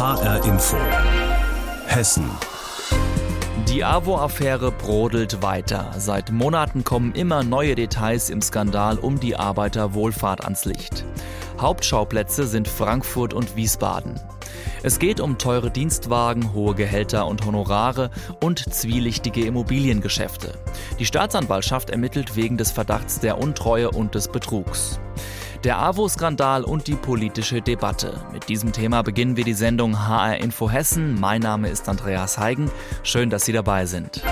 HR Info. Hessen. Die AWO-Affäre brodelt weiter. Seit Monaten kommen immer neue Details im Skandal um die Arbeiterwohlfahrt ans Licht. Hauptschauplätze sind Frankfurt und Wiesbaden. Es geht um teure Dienstwagen, hohe Gehälter und Honorare und zwielichtige Immobiliengeschäfte. Die Staatsanwaltschaft ermittelt wegen des Verdachts der Untreue und des Betrugs. Der AWO-Skandal und die politische Debatte. Mit diesem Thema beginnen wir die Sendung HR Info Hessen. Mein Name ist Andreas Heigen. Schön, dass Sie dabei sind.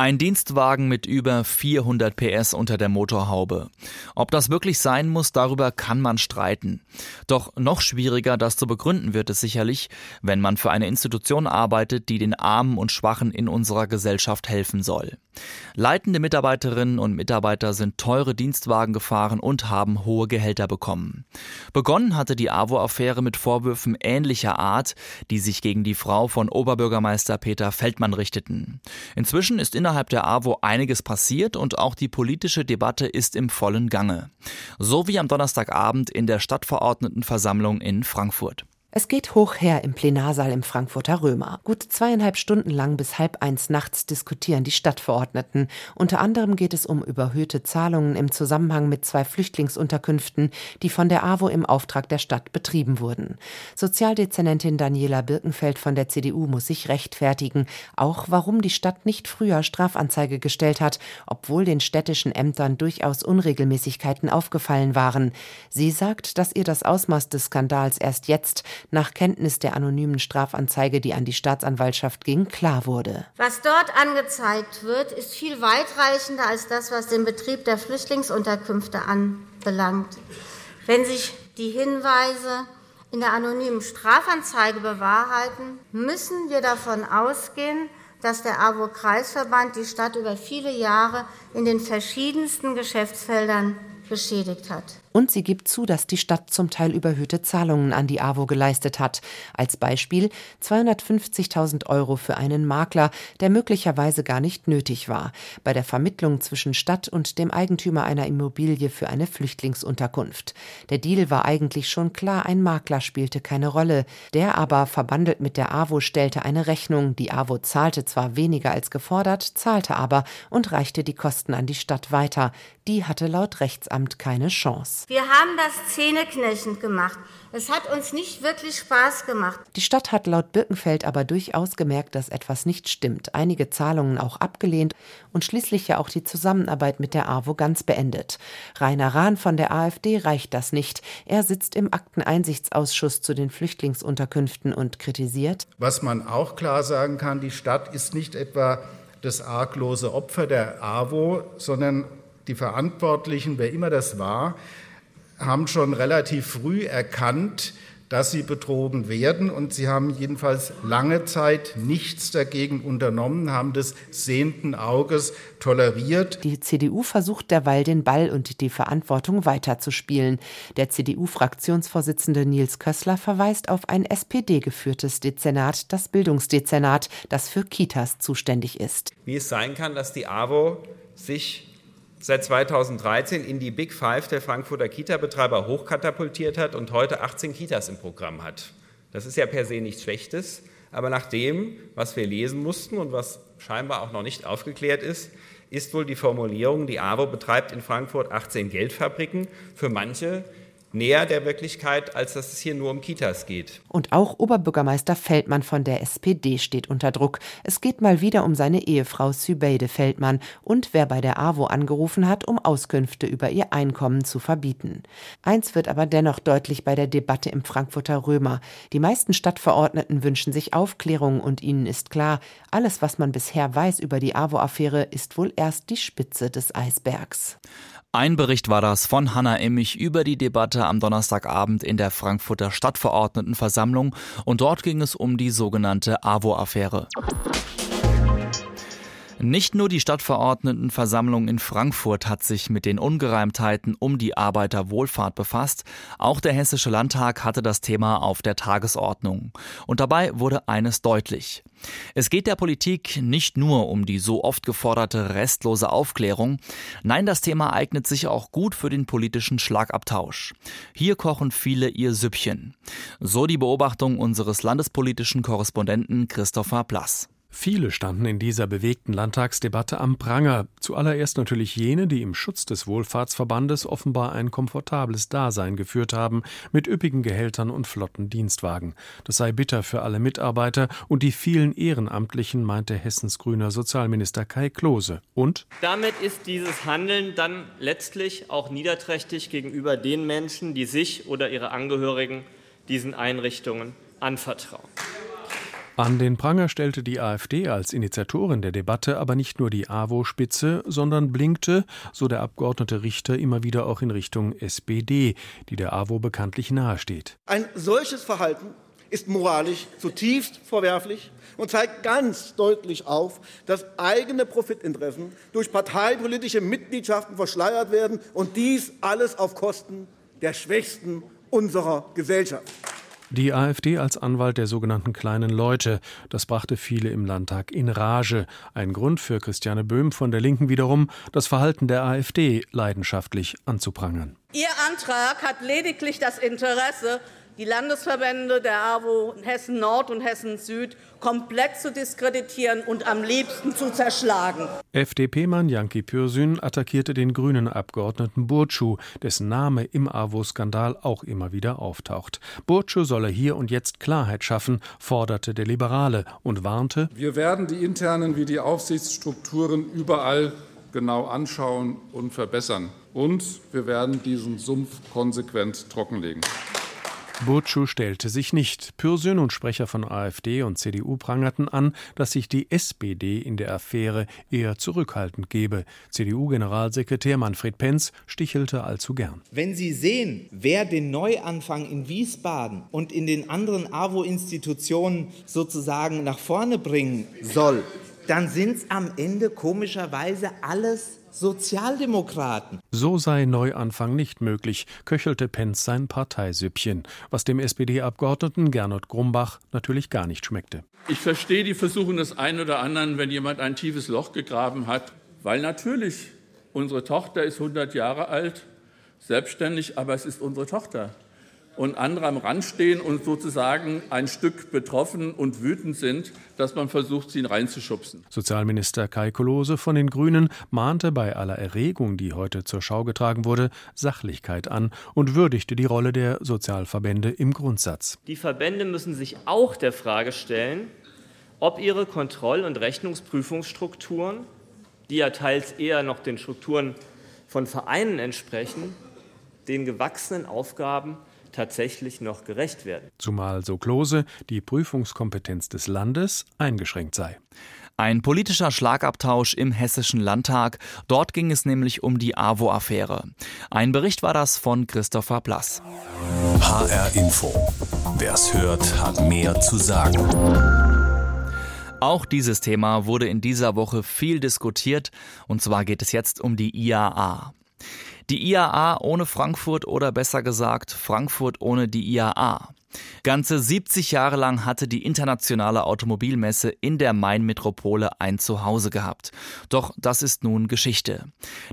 Ein Dienstwagen mit über 400 PS unter der Motorhaube. Ob das wirklich sein muss, darüber kann man streiten. Doch noch schwieriger das zu begründen wird es sicherlich, wenn man für eine Institution arbeitet, die den Armen und Schwachen in unserer Gesellschaft helfen soll. Leitende Mitarbeiterinnen und Mitarbeiter sind teure Dienstwagen gefahren und haben hohe Gehälter bekommen. Begonnen hatte die AWO-Affäre mit Vorwürfen ähnlicher Art, die sich gegen die Frau von Oberbürgermeister Peter Feldmann richteten. Inzwischen ist innerhalb innerhalb der AWO einiges passiert und auch die politische Debatte ist im vollen Gange. So wie am Donnerstagabend in der Stadtverordnetenversammlung in Frankfurt. Es geht hoch her im Plenarsaal im Frankfurter Römer. Gut zweieinhalb Stunden lang bis halb eins nachts diskutieren die Stadtverordneten. Unter anderem geht es um überhöhte Zahlungen im Zusammenhang mit zwei Flüchtlingsunterkünften, die von der AWO im Auftrag der Stadt betrieben wurden. Sozialdezernentin Daniela Birkenfeld von der CDU muss sich rechtfertigen, auch warum die Stadt nicht früher Strafanzeige gestellt hat, obwohl den städtischen Ämtern durchaus Unregelmäßigkeiten aufgefallen waren. Sie sagt, dass ihr das Ausmaß des Skandals erst jetzt nach Kenntnis der anonymen Strafanzeige, die an die Staatsanwaltschaft ging, klar wurde. Was dort angezeigt wird, ist viel weitreichender als das, was den Betrieb der Flüchtlingsunterkünfte anbelangt. Wenn sich die Hinweise in der anonymen Strafanzeige bewahrheiten, müssen wir davon ausgehen, dass der AWO-Kreisverband die Stadt über viele Jahre in den verschiedensten Geschäftsfeldern beschädigt hat. Und sie gibt zu, dass die Stadt zum Teil überhöhte Zahlungen an die AWO geleistet hat. Als Beispiel 250.000 Euro für einen Makler, der möglicherweise gar nicht nötig war, bei der Vermittlung zwischen Stadt und dem Eigentümer einer Immobilie für eine Flüchtlingsunterkunft. Der Deal war eigentlich schon klar, ein Makler spielte keine Rolle. Der aber, verbandelt mit der AWO, stellte eine Rechnung. Die AWO zahlte zwar weniger als gefordert, zahlte aber und reichte die Kosten an die Stadt weiter. Die hatte laut Rechtsamt keine Chance. Wir haben das zähneknirschend gemacht. Es hat uns nicht wirklich Spaß gemacht. Die Stadt hat laut Birkenfeld aber durchaus gemerkt, dass etwas nicht stimmt, einige Zahlungen auch abgelehnt und schließlich ja auch die Zusammenarbeit mit der AWO ganz beendet. Rainer Rahn von der AfD reicht das nicht. Er sitzt im Akteneinsichtsausschuss zu den Flüchtlingsunterkünften und kritisiert. Was man auch klar sagen kann, die Stadt ist nicht etwa das arglose Opfer der AWO, sondern die Verantwortlichen, wer immer das war, haben schon relativ früh erkannt, dass sie betrogen werden. Und sie haben jedenfalls lange Zeit nichts dagegen unternommen, haben des sehenden Auges toleriert. Die CDU versucht derweil den Ball und die Verantwortung weiterzuspielen. Der CDU-Fraktionsvorsitzende Nils Kössler verweist auf ein SPD-geführtes Dezernat, das Bildungsdezernat, das für Kitas zuständig ist. Wie es sein kann, dass die AWO sich seit 2013 in die Big Five der Frankfurter Kita-Betreiber hochkatapultiert hat und heute 18 Kitas im Programm hat. Das ist ja per se nichts Schlechtes, aber nach dem, was wir lesen mussten und was scheinbar auch noch nicht aufgeklärt ist, ist wohl die Formulierung, die AWO betreibt in Frankfurt 18 Geldfabriken. Für manche näher der Wirklichkeit, als dass es hier nur um Kitas geht. Und auch Oberbürgermeister Feldmann von der SPD steht unter Druck. Es geht mal wieder um seine Ehefrau Sübeide Feldmann und wer bei der AWO angerufen hat, um Auskünfte über ihr Einkommen zu verbieten. Eins wird aber dennoch deutlich bei der Debatte im Frankfurter Römer. Die meisten Stadtverordneten wünschen sich Aufklärung und ihnen ist klar, alles, was man bisher weiß über die AWO-Affäre, ist wohl erst die Spitze des Eisbergs. Ein Bericht war das von Hanna Immich über die Debatte am Donnerstagabend in der Frankfurter Stadtverordnetenversammlung und dort ging es um die sogenannte AWO-Affäre. Nicht nur die Stadtverordnetenversammlung in Frankfurt hat sich mit den Ungereimtheiten um die Arbeiterwohlfahrt befasst, auch der Hessische Landtag hatte das Thema auf der Tagesordnung. Und dabei wurde eines deutlich. Es geht der Politik nicht nur um die so oft geforderte restlose Aufklärung, nein, das Thema eignet sich auch gut für den politischen Schlagabtausch. Hier kochen viele ihr Süppchen. So die Beobachtung unseres landespolitischen Korrespondenten Christopher Plass. Viele standen in dieser bewegten Landtagsdebatte am Pranger. Zuallererst natürlich jene, die im Schutz des Wohlfahrtsverbandes offenbar ein komfortables Dasein geführt haben, mit üppigen Gehältern und flotten Dienstwagen. Das sei bitter für alle Mitarbeiter und die vielen Ehrenamtlichen, meinte Hessens grüner Sozialminister Kai Klose. Und? Damit ist dieses Handeln dann letztlich auch niederträchtig gegenüber den Menschen, die sich oder ihre Angehörigen diesen Einrichtungen anvertrauen. An den Pranger stellte die AfD als Initiatorin der Debatte aber nicht nur die AWO-Spitze, sondern blinkte, so der Abgeordnete Richter, immer wieder auch in Richtung SPD, die der AWO bekanntlich nahesteht. Ein solches Verhalten ist moralisch zutiefst verwerflich und zeigt ganz deutlich auf, dass eigene Profitinteressen durch parteipolitische Mitgliedschaften verschleiert werden und dies alles auf Kosten der Schwächsten unserer Gesellschaft. Die AfD als Anwalt der sogenannten kleinen Leute, das brachte viele im Landtag in Rage. Ein Grund für Christiane Böhm von der Linken wiederum, das Verhalten der AfD leidenschaftlich anzuprangern. Ihr Antrag hat lediglich das Interesse, die Landesverbände der AWO Hessen Nord und Hessen Süd komplett zu diskreditieren und am liebsten zu zerschlagen. FDP-Mann Janki Pürsün attackierte den grünen Abgeordneten Burcu, dessen Name im AWO-Skandal auch immer wieder auftaucht. Burcu solle hier und jetzt Klarheit schaffen, forderte der Liberale und warnte: Wir werden die internen wie die Aufsichtsstrukturen überall genau anschauen und verbessern. Und wir werden diesen Sumpf konsequent trockenlegen. Burcu stellte sich nicht. Pürsün und Sprecher von AfD und CDU prangerten an, dass sich die SPD in der Affäre eher zurückhaltend gebe. CDU-Generalsekretär Manfred Penz stichelte allzu gern. Wenn Sie sehen, wer den Neuanfang in Wiesbaden und in den anderen AWO-Institutionen sozusagen nach vorne bringen soll, dann sind es am Ende komischerweise alles Sozialdemokraten. So sei Neuanfang nicht möglich, köchelte Penz sein Parteisüppchen, was dem SPD-Abgeordneten Gernot Grumbach natürlich gar nicht schmeckte. Ich verstehe die Versuchung des einen oder anderen, wenn jemand ein tiefes Loch gegraben hat, weil natürlich unsere Tochter ist 100 Jahre alt, selbstständig, aber es ist unsere Tochter und andere am Rand stehen und sozusagen ein Stück betroffen und wütend sind, dass man versucht, sie reinzuschubsen. Sozialminister Kai Kolose von den Grünen mahnte bei aller Erregung, die heute zur Schau getragen wurde, Sachlichkeit an und würdigte die Rolle der Sozialverbände im Grundsatz. Die Verbände müssen sich auch der Frage stellen, ob ihre Kontroll- und Rechnungsprüfungsstrukturen, die ja teils eher noch den Strukturen von Vereinen entsprechen, den gewachsenen Aufgaben tatsächlich noch gerecht werden. Zumal so Klose die Prüfungskompetenz des Landes eingeschränkt sei. Ein politischer Schlagabtausch im Hessischen Landtag. Dort ging es nämlich um die AWO-Affäre. Ein Bericht war das von Christopher Plass. HR Info. Wer es hört, hat mehr zu sagen. Auch dieses Thema wurde in dieser Woche viel diskutiert. Und zwar geht es jetzt um die IAA. Die IAA ohne Frankfurt oder besser gesagt Frankfurt ohne die IAA. Ganze 70 Jahre lang hatte die internationale Automobilmesse in der Main-Metropole ein Zuhause gehabt. Doch das ist nun Geschichte.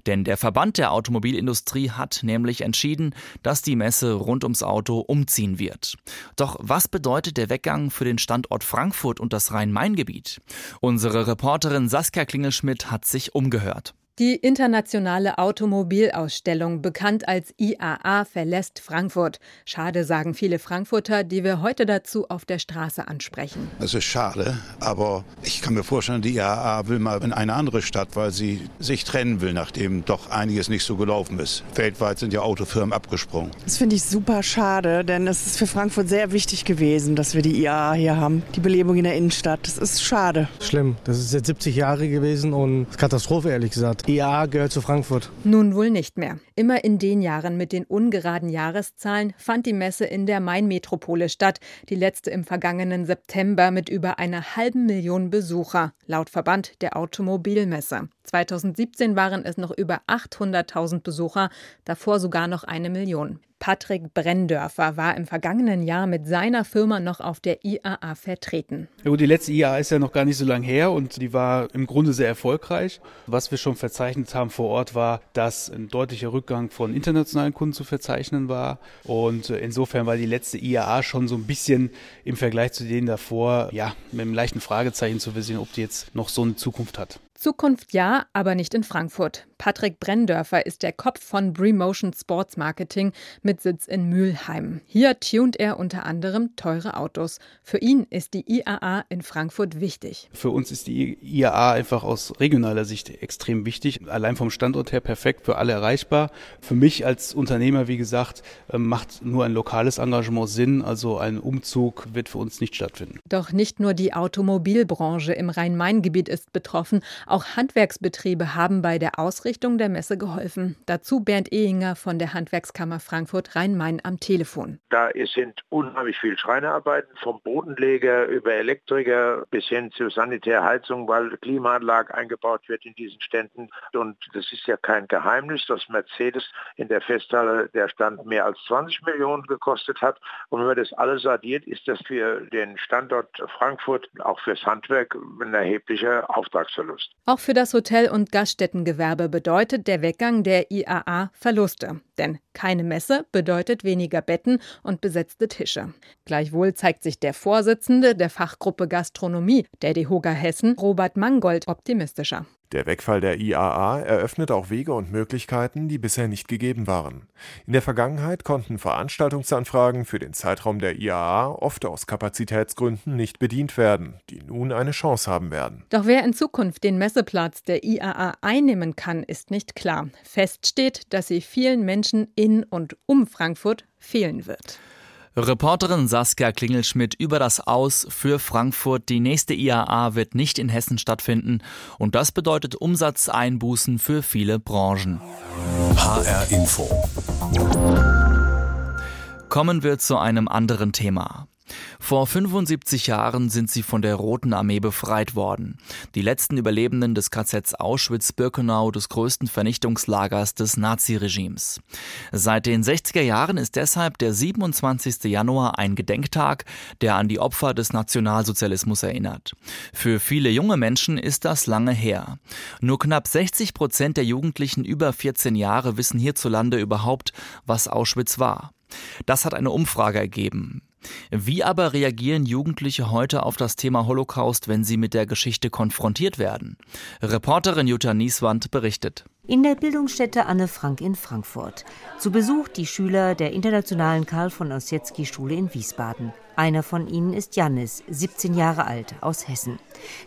Denn der Verband der Automobilindustrie hat nämlich entschieden, dass die Messe rund ums Auto umziehen wird. Doch was bedeutet der Weggang für den Standort Frankfurt und das Rhein-Main-Gebiet? Unsere Reporterin Saskia Klingelschmidt hat sich umgehört. Die internationale Automobilausstellung, bekannt als IAA, verlässt Frankfurt. Schade, sagen viele Frankfurter, die wir heute dazu auf der Straße ansprechen. Es ist schade, aber ich kann mir vorstellen, die IAA will mal in eine andere Stadt, weil sie sich trennen will, nachdem doch einiges nicht so gelaufen ist. Weltweit sind ja Autofirmen abgesprungen. Das finde ich super schade, denn es ist für Frankfurt sehr wichtig gewesen, dass wir die IAA hier haben. Die Belebung in der Innenstadt. Das ist schade. Schlimm. Das ist jetzt 70 Jahre gewesen und Katastrophe, ehrlich gesagt. IAA gehört zu Frankfurt. Nun wohl nicht mehr. Immer in den Jahren mit den ungeraden Jahreszahlen fand die Messe in der Mainmetropole statt, die letzte im vergangenen September mit über einer halben Million Besucher, laut Verband der Automobilmesse. 2017 waren es noch über 800.000 Besucher, davor sogar noch eine Million. Patrick Brenndörfer war im vergangenen Jahr mit seiner Firma noch auf der IAA vertreten. Ja gut, die letzte IAA ist ja noch gar nicht so lange her und die war im Grunde sehr erfolgreich. Was wir schon verzeichnet haben vor Ort war, dass ein deutlicher Rückgang von internationalen Kunden zu verzeichnen war. Und äh, insofern war die letzte IAA schon so ein bisschen im Vergleich zu denen davor, ja, mit einem leichten Fragezeichen zu versehen, ob die jetzt noch so eine Zukunft hat. Zukunft ja, aber nicht in Frankfurt. Patrick Brenndörfer ist der Kopf von Bremotion Sports Marketing mit Sitz in Mülheim. Hier tunt er unter anderem teure Autos. Für ihn ist die IAA in Frankfurt wichtig. Für uns ist die IAA einfach aus regionaler Sicht extrem wichtig. Allein vom Standort her perfekt, für alle erreichbar. Für mich als Unternehmer, wie gesagt, ähm, macht nur ein lokales Engagement Sinn. Also ein Umzug wird für uns nicht stattfinden. Doch nicht nur die Automobilbranche im Rhein-Main-Gebiet ist betroffen. Auch Handwerksbetriebe haben bei der Ausrichtung der Messe geholfen. Dazu Bernd Ehinger von der Handwerkskammer Frankfurt Rhein-Main am Telefon. Da sind unheimlich viel Schreinerarbeiten, vom Bodenleger über Elektriker bis hin zu Sanitärheizung, weil Klimaanlage eingebaut wird in diesen Ständen. Und das ist ja kein Geheimnis, dass Mercedes in der Festhalle der Stand mehr als 20 Millionen gekostet hat. Und wenn man das alles addiert, ist das für den Standort Frankfurt, auch fürs Handwerk, ein erheblicher Auftragsverlust. Auch für das Hotel- und Gaststättengewerbe bedeutet der Weggang der IAA Verluste. Denn keine Messe bedeutet weniger Betten und besetzte Tische. Gleichwohl zeigt sich der Vorsitzende der Fachgruppe Gastronomie der DEHOGA Hessen, Robert Mangold, optimistischer. Der Wegfall der IAA eröffnet auch Wege und Möglichkeiten, die bisher nicht gegeben waren. In der Vergangenheit konnten Veranstaltungsanfragen für den Zeitraum der IAA oft aus Kapazitätsgründen nicht bedient werden, die nun eine Chance haben werden. Doch wer in Zukunft den Messeplatz der IAA einnehmen kann, ist nicht klar. Fest steht, dass sie vielen Menschen in und um Frankfurt fehlen wird. Reporterin Saskia Klingelschmidt über das Aus für Frankfurt. Die nächste IAA wird nicht in Hessen stattfinden und das bedeutet Umsatzeinbußen für viele Branchen. HR Info. Kommen wir zu einem anderen Thema. Vor 75 Jahren sind sie von der Roten Armee befreit worden. Die letzten Überlebenden des KZs Auschwitz-Birkenau, des größten Vernichtungslagers des Naziregimes. Seit den 60er Jahren ist deshalb der 27. Januar ein Gedenktag, der an die Opfer des Nationalsozialismus erinnert. Für viele junge Menschen ist das lange her. Nur knapp 60 Prozent der Jugendlichen über 14 Jahre wissen hierzulande überhaupt, was Auschwitz war. Das hat eine Umfrage ergeben. Wie aber reagieren Jugendliche heute auf das Thema Holocaust, wenn sie mit der Geschichte konfrontiert werden? Reporterin Jutta Nieswand berichtet. In der Bildungsstätte Anne Frank in Frankfurt. Zu Besuch die Schüler der internationalen Karl von Ossietzky Schule in Wiesbaden. Einer von ihnen ist Jannis, 17 Jahre alt, aus Hessen.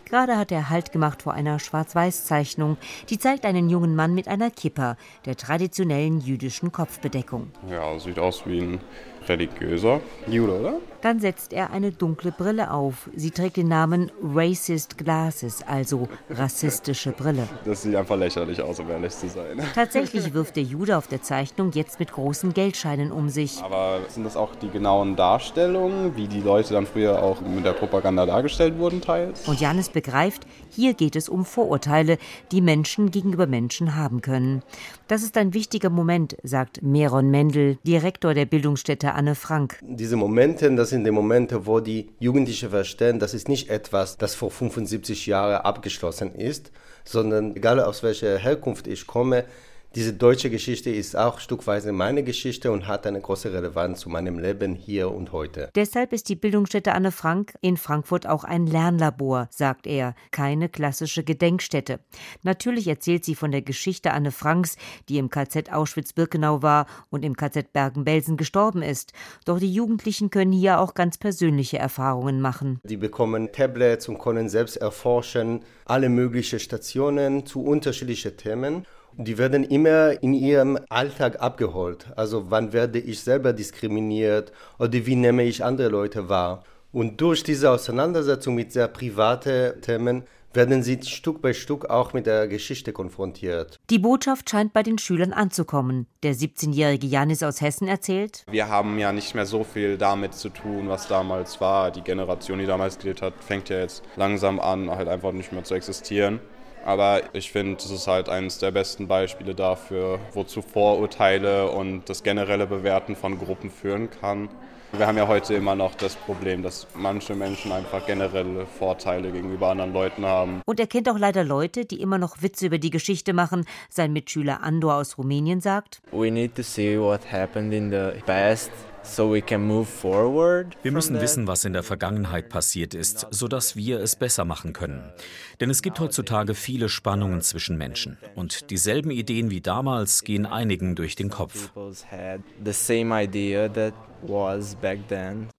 Gerade hat er Halt gemacht vor einer Schwarz-Weiß-Zeichnung, die zeigt einen jungen Mann mit einer Kippa, der traditionellen jüdischen Kopfbedeckung. Ja, sieht aus wie ein religiöser Jude, oder? Dann setzt er eine dunkle Brille auf. Sie trägt den Namen Racist Glasses, also rassistische Brille. Das sieht einfach lächerlich aus, um ehrlich zu sein. Tatsächlich wirft der Jude auf der Zeichnung jetzt mit großen Geldscheinen um sich. Aber sind das auch die genauen Darstellungen, wie die Leute dann früher auch mit der Propaganda dargestellt wurden, teils? Und Janis begreift, hier geht es um Vorurteile, die Menschen gegenüber Menschen haben können. Das ist ein wichtiger Moment, sagt Meron Mendel, Direktor der Bildungsstätte Anne Frank. Diese Momente, das sind die Momente, wo die Jugendlichen verstehen, das ist nicht etwas, das vor 75 Jahren abgeschlossen ist, sondern egal aus welcher Herkunft ich komme, diese deutsche Geschichte ist auch stückweise meine Geschichte und hat eine große Relevanz zu meinem Leben hier und heute. Deshalb ist die Bildungsstätte Anne Frank in Frankfurt auch ein Lernlabor, sagt er, keine klassische Gedenkstätte. Natürlich erzählt sie von der Geschichte Anne Franks, die im KZ Auschwitz-Birkenau war und im KZ Bergen-Belsen gestorben ist. Doch die Jugendlichen können hier auch ganz persönliche Erfahrungen machen. Die bekommen Tablets und können selbst erforschen, alle möglichen Stationen zu unterschiedlichen Themen. Die werden immer in ihrem Alltag abgeholt. Also wann werde ich selber diskriminiert oder wie nehme ich andere Leute wahr. Und durch diese Auseinandersetzung mit sehr privaten Themen werden sie Stück bei Stück auch mit der Geschichte konfrontiert. Die Botschaft scheint bei den Schülern anzukommen. Der 17-jährige Janis aus Hessen erzählt: Wir haben ja nicht mehr so viel damit zu tun, was damals war. Die Generation, die damals gelebt hat, fängt ja jetzt langsam an, halt einfach nicht mehr zu existieren. Aber ich finde, das ist halt eines der besten Beispiele dafür, wozu Vorurteile und das generelle Bewerten von Gruppen führen kann. Wir haben ja heute immer noch das Problem, dass manche Menschen einfach generelle Vorteile gegenüber anderen Leuten haben. Und er kennt auch leider Leute, die immer noch Witze über die Geschichte machen. Sein Mitschüler Andor aus Rumänien sagt: We need to see what happened in the past So we can move forward wir müssen wissen, was in der Vergangenheit passiert ist, sodass wir es besser machen können. Denn es gibt heutzutage viele Spannungen zwischen Menschen. Und dieselben Ideen wie damals gehen einigen durch den Kopf.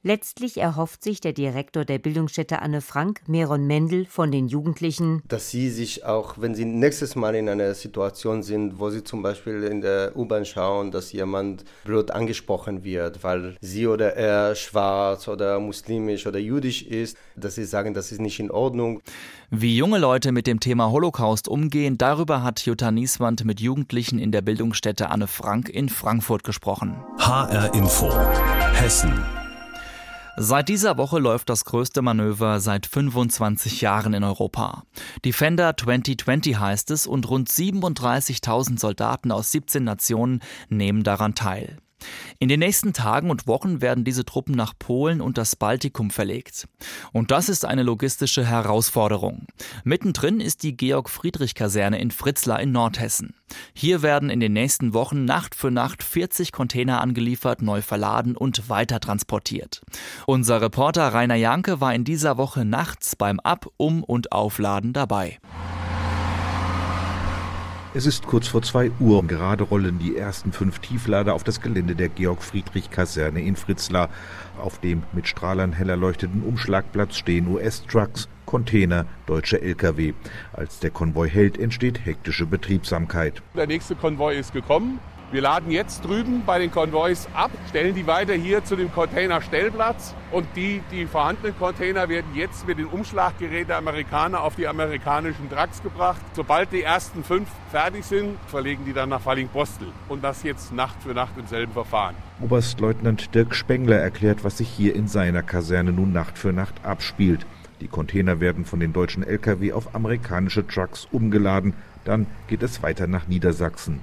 Letztlich erhofft sich der Direktor der Bildungsstätte Anne Frank, Meron Mendel, von den Jugendlichen, dass sie sich auch, wenn sie nächstes Mal in einer Situation sind, wo sie zum Beispiel in der U-Bahn schauen, dass jemand blöd angesprochen wird, weil sie oder er schwarz oder muslimisch oder jüdisch ist, dass sie sagen, das ist nicht in Ordnung. Wie junge Leute mit dem Thema Holocaust umgehen, darüber hat Jutta Nieswand mit Jugendlichen in der Bildungsstätte Anne Frank in Frankfurt gesprochen. HR Info. Hessen. Seit dieser Woche läuft das größte Manöver seit 25 Jahren in Europa. Defender 2020 heißt es und rund 37.000 Soldaten aus 17 Nationen nehmen daran teil. In den nächsten Tagen und Wochen werden diese Truppen nach Polen und das Baltikum verlegt. Und das ist eine logistische Herausforderung. Mittendrin ist die Georg-Friedrich-Kaserne in Fritzlar in Nordhessen. Hier werden in den nächsten Wochen Nacht für Nacht 40 Container angeliefert, neu verladen und weiter transportiert. Unser Reporter Rainer Janke war in dieser Woche nachts beim Ab-, Um- und Aufladen dabei. Es ist kurz vor zwei Uhr. Gerade rollen die ersten fünf Tieflader auf das Gelände der Georg-Friedrich-Kaserne in Fritzlar. Auf dem mit Strahlern hell erleuchteten Umschlagplatz stehen US-Trucks, Container, deutsche Lkw. Als der Konvoi hält, entsteht hektische Betriebsamkeit. Der nächste Konvoi ist gekommen. Wir laden jetzt drüben bei den Konvois ab, stellen die weiter hier zu dem Containerstellplatz und die, die vorhandenen Container werden jetzt mit den Umschlaggeräten der Amerikaner auf die amerikanischen Trucks gebracht. Sobald die ersten fünf fertig sind, verlegen die dann nach Falling-Postel und das jetzt Nacht für Nacht im selben Verfahren. Oberstleutnant Dirk Spengler erklärt, was sich hier in seiner Kaserne nun Nacht für Nacht abspielt. Die Container werden von den deutschen Lkw auf amerikanische Trucks umgeladen. Dann geht es weiter nach Niedersachsen.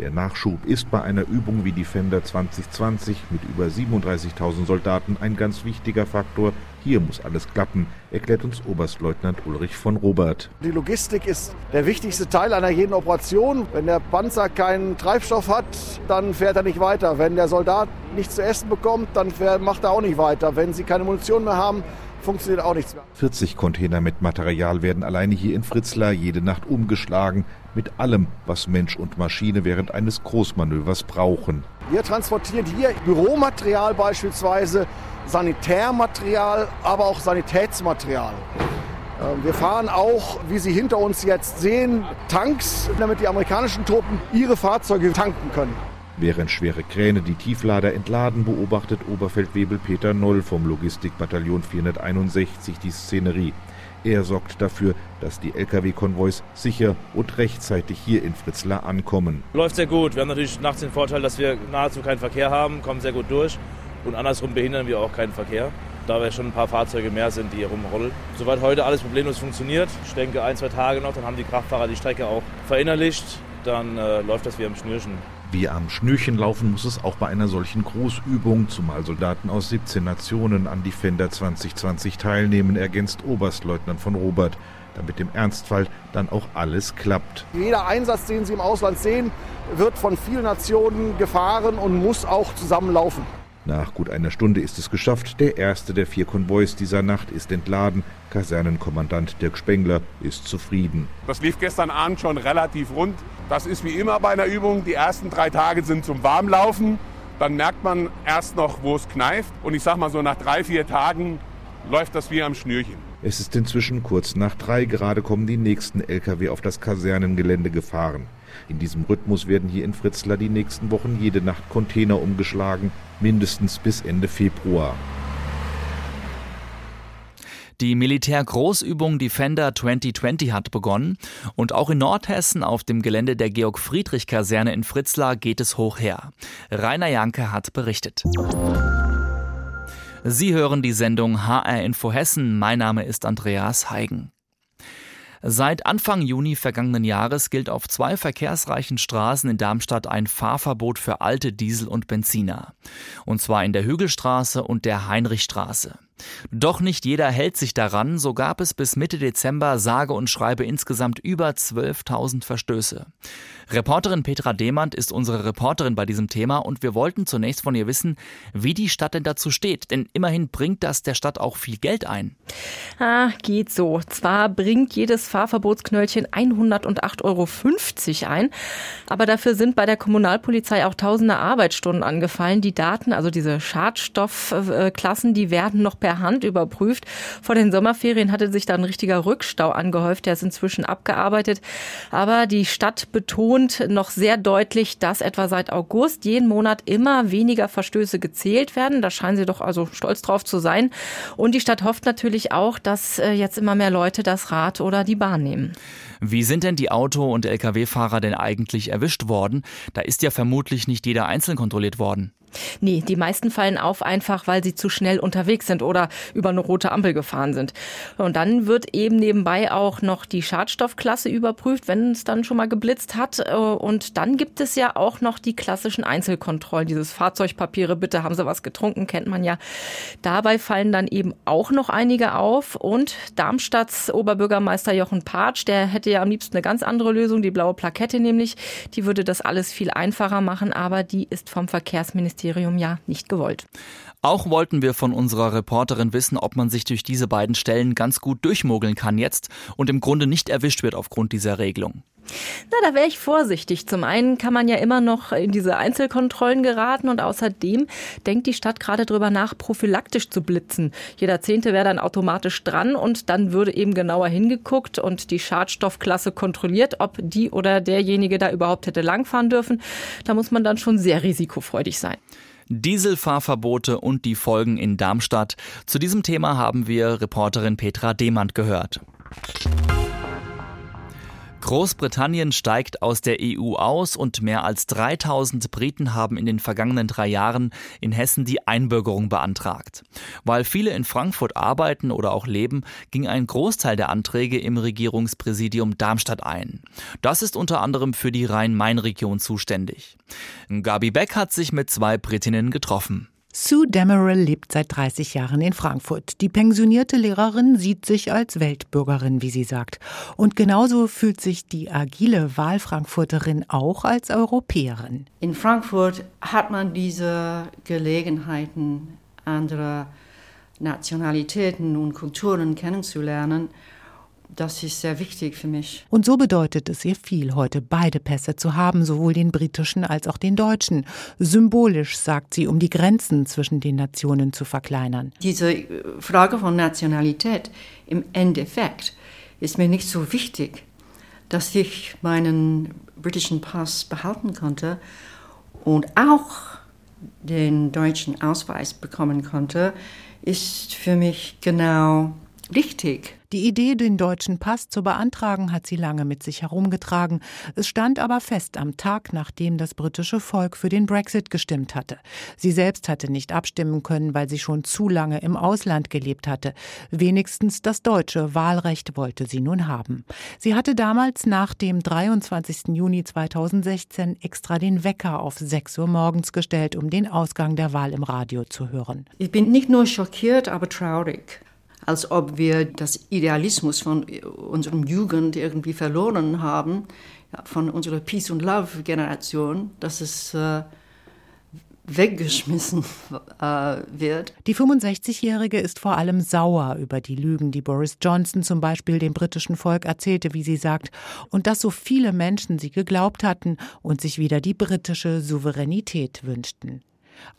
Der Nachschub ist bei einer Übung wie Defender 2020 mit über 37.000 Soldaten ein ganz wichtiger Faktor. Hier muss alles klappen, erklärt uns Oberstleutnant Ulrich von Robert. Die Logistik ist der wichtigste Teil einer jeden Operation. Wenn der Panzer keinen Treibstoff hat, dann fährt er nicht weiter. Wenn der Soldat nichts zu essen bekommt, dann macht er auch nicht weiter. Wenn sie keine Munition mehr haben, funktioniert auch nichts mehr. 40 Container mit Material werden alleine hier in Fritzlar jede Nacht umgeschlagen, mit allem, was Mensch und Maschine während eines Großmanövers brauchen. Wir transportieren hier Büromaterial beispielsweise, Sanitärmaterial, aber auch Sanitätsmaterial. Ähm, wir fahren auch, wie Sie hinter uns jetzt sehen, Tanks, damit die amerikanischen Truppen ihre Fahrzeuge tanken können. Während schwere Kräne die Tieflader entladen, beobachtet Oberfeldwebel Peter Noll vom Logistikbataillon 461 die Szenerie. Er sorgt dafür, dass die Lkw-Konvois sicher und rechtzeitig hier in Fritzlar ankommen. Läuft sehr gut. Wir haben natürlich nachts den Vorteil, dass wir nahezu keinen Verkehr haben, kommen sehr gut durch. Und andersrum behindern wir auch keinen Verkehr, da wir schon ein paar Fahrzeuge mehr sind, die hier rumrollen. Soweit heute alles problemlos funktioniert. Ich denke, ein, zwei Tage noch, dann haben die Kraftfahrer die Strecke auch verinnerlicht. Dann äh, läuft das wie am Schnürchen. Wie am Schnürchen laufen muss es auch bei einer solchen Großübung, zumal Soldaten aus 17 Nationen an Defender 2020 teilnehmen, ergänzt Oberstleutnant von Robert, damit im Ernstfall dann auch alles klappt. Jeder Einsatz, den Sie im Ausland sehen, wird von vielen Nationen gefahren und muss auch zusammenlaufen. Nach gut einer Stunde ist es geschafft. Der erste der vier Konvois dieser Nacht ist entladen. Kasernenkommandant Dirk Spengler ist zufrieden. Das lief gestern Abend schon relativ rund. Das ist wie immer bei einer Übung. Die ersten drei Tage sind zum Warmlaufen. Dann merkt man erst noch, wo es kneift. Und ich sag mal so, nach drei, vier Tagen läuft das wie am Schnürchen. Es ist inzwischen kurz nach drei. Gerade kommen die nächsten Lkw auf das Kasernengelände gefahren. In diesem Rhythmus werden hier in Fritzlar die nächsten Wochen jede Nacht Container umgeschlagen, mindestens bis Ende Februar. Die Militärgroßübung Defender 2020 hat begonnen und auch in Nordhessen auf dem Gelände der Georg-Friedrich-Kaserne in Fritzlar geht es hoch her. Rainer Janke hat berichtet. Sie hören die Sendung HR Info Hessen. Mein Name ist Andreas Heigen. Seit Anfang Juni vergangenen Jahres gilt auf zwei verkehrsreichen Straßen in Darmstadt ein Fahrverbot für alte Diesel und Benziner. Und zwar in der Hügelstraße und der Heinrichstraße. Doch nicht jeder hält sich daran, so gab es bis Mitte Dezember sage und schreibe insgesamt über 12.000 Verstöße. Reporterin Petra Demand ist unsere Reporterin bei diesem Thema und wir wollten zunächst von ihr wissen, wie die Stadt denn dazu steht. Denn immerhin bringt das der Stadt auch viel Geld ein. Ah, geht so. Zwar bringt jedes Fahrverbotsknöllchen 108,50 Euro ein, aber dafür sind bei der Kommunalpolizei auch tausende Arbeitsstunden angefallen. Die Daten, also diese Schadstoffklassen, die werden noch per Hand überprüft. Vor den Sommerferien hatte sich da ein richtiger Rückstau angehäuft. Der ist inzwischen abgearbeitet. Aber die Stadt betont noch sehr deutlich, dass etwa seit August jeden Monat immer weniger Verstöße gezählt werden. Da scheinen sie doch also stolz drauf zu sein. Und die Stadt hofft natürlich auch, dass äh, jetzt immer mehr Leute das Rad oder die Bahn nehmen. Wie sind denn die Auto- und Lkw-Fahrer denn eigentlich erwischt worden? Da ist ja vermutlich nicht jeder einzeln kontrolliert worden. Nee, die meisten fallen auf einfach, weil sie zu schnell unterwegs sind oder über eine rote Ampel gefahren sind. Und dann wird eben nebenbei auch noch die Schadstoffklasse überprüft, wenn es dann schon mal geblitzt hat. Und dann gibt es ja auch noch die klassischen Einzelkontrollen, dieses Fahrzeugpapiere, bitte haben Sie was getrunken, kennt man ja. Dabei fallen dann eben auch noch einige auf. Und Darmstadts Oberbürgermeister Jochen Patsch, der hätte ja am liebsten eine ganz andere Lösung, die blaue Plakette nämlich. Die würde das alles viel einfacher machen, aber die ist vom Verkehrsministerium Ministerium ja nicht gewollt. Auch wollten wir von unserer Reporterin wissen, ob man sich durch diese beiden Stellen ganz gut durchmogeln kann jetzt und im Grunde nicht erwischt wird aufgrund dieser Regelung. Na, da wäre ich vorsichtig. Zum einen kann man ja immer noch in diese Einzelkontrollen geraten und außerdem denkt die Stadt gerade drüber nach, prophylaktisch zu blitzen. Jeder Zehnte wäre dann automatisch dran und dann würde eben genauer hingeguckt und die Schadstoffklasse kontrolliert, ob die oder derjenige da überhaupt hätte langfahren dürfen. Da muss man dann schon sehr risikofreudig sein. Dieselfahrverbote und die Folgen in Darmstadt. Zu diesem Thema haben wir Reporterin Petra Demand gehört. Großbritannien steigt aus der EU aus und mehr als 3000 Briten haben in den vergangenen drei Jahren in Hessen die Einbürgerung beantragt. Weil viele in Frankfurt arbeiten oder auch leben, ging ein Großteil der Anträge im Regierungspräsidium Darmstadt ein. Das ist unter anderem für die Rhein-Main-Region zuständig. Gabi Beck hat sich mit zwei Britinnen getroffen. Sue Demerel lebt seit 30 Jahren in Frankfurt. Die pensionierte Lehrerin sieht sich als Weltbürgerin, wie sie sagt. Und genauso fühlt sich die agile Wahlfrankfurterin auch als Europäerin. In Frankfurt hat man diese Gelegenheiten, andere Nationalitäten und Kulturen kennenzulernen das ist sehr wichtig für mich. Und so bedeutet es ihr viel, heute beide Pässe zu haben, sowohl den britischen als auch den deutschen. Symbolisch, sagt sie, um die Grenzen zwischen den Nationen zu verkleinern. Diese äh, Frage von Nationalität im Endeffekt ist mir nicht so wichtig, dass ich meinen britischen Pass behalten konnte und auch den deutschen Ausweis bekommen konnte, ist für mich genau richtig. Die Idee, den deutschen Pass zu beantragen, hat sie lange mit sich herumgetragen. Es stand aber fest am Tag, nachdem das britische Volk für den Brexit gestimmt hatte. Sie selbst hatte nicht abstimmen können, weil sie schon zu lange im Ausland gelebt hatte. Wenigstens das deutsche Wahlrecht wollte sie nun haben. Sie hatte damals nach dem 23. Juni 2016 extra den Wecker auf 6 Uhr morgens gestellt, um den Ausgang der Wahl im Radio zu hören. Ich bin nicht nur schockiert, aber traurig als ob wir das Idealismus von unserer Jugend irgendwie verloren haben, von unserer Peace and Love Generation, dass es äh, weggeschmissen äh, wird. Die 65-Jährige ist vor allem sauer über die Lügen, die Boris Johnson zum Beispiel dem britischen Volk erzählte, wie sie sagt, und dass so viele Menschen sie geglaubt hatten und sich wieder die britische Souveränität wünschten.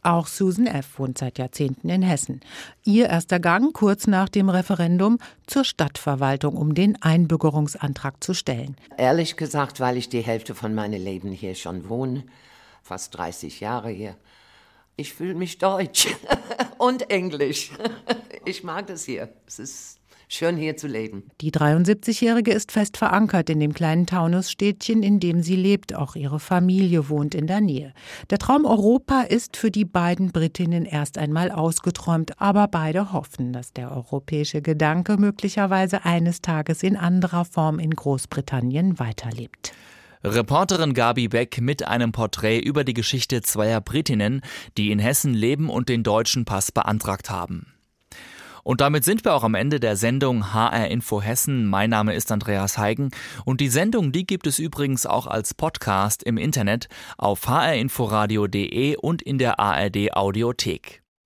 Auch Susan F. wohnt seit Jahrzehnten in Hessen. Ihr erster Gang kurz nach dem Referendum zur Stadtverwaltung, um den Einbürgerungsantrag zu stellen. Ehrlich gesagt, weil ich die Hälfte von meinem Leben hier schon wohne, fast 30 Jahre hier. Ich fühle mich deutsch und englisch. Ich mag das hier. Es ist schön hier zu leben. Die 73-Jährige ist fest verankert in dem kleinen Taunusstädtchen, in dem sie lebt. Auch ihre Familie wohnt in der Nähe. Der Traum Europa ist für die beiden Britinnen erst einmal ausgeträumt, aber beide hoffen, dass der europäische Gedanke möglicherweise eines Tages in anderer Form in Großbritannien weiterlebt. Reporterin Gabi Beck mit einem Porträt über die Geschichte zweier Britinnen, die in Hessen leben und den deutschen Pass beantragt haben. Und damit sind wir auch am Ende der Sendung HR Info Hessen. Mein Name ist Andreas Heigen und die Sendung, die gibt es übrigens auch als Podcast im Internet auf hrinforadio.de und in der ARD Audiothek.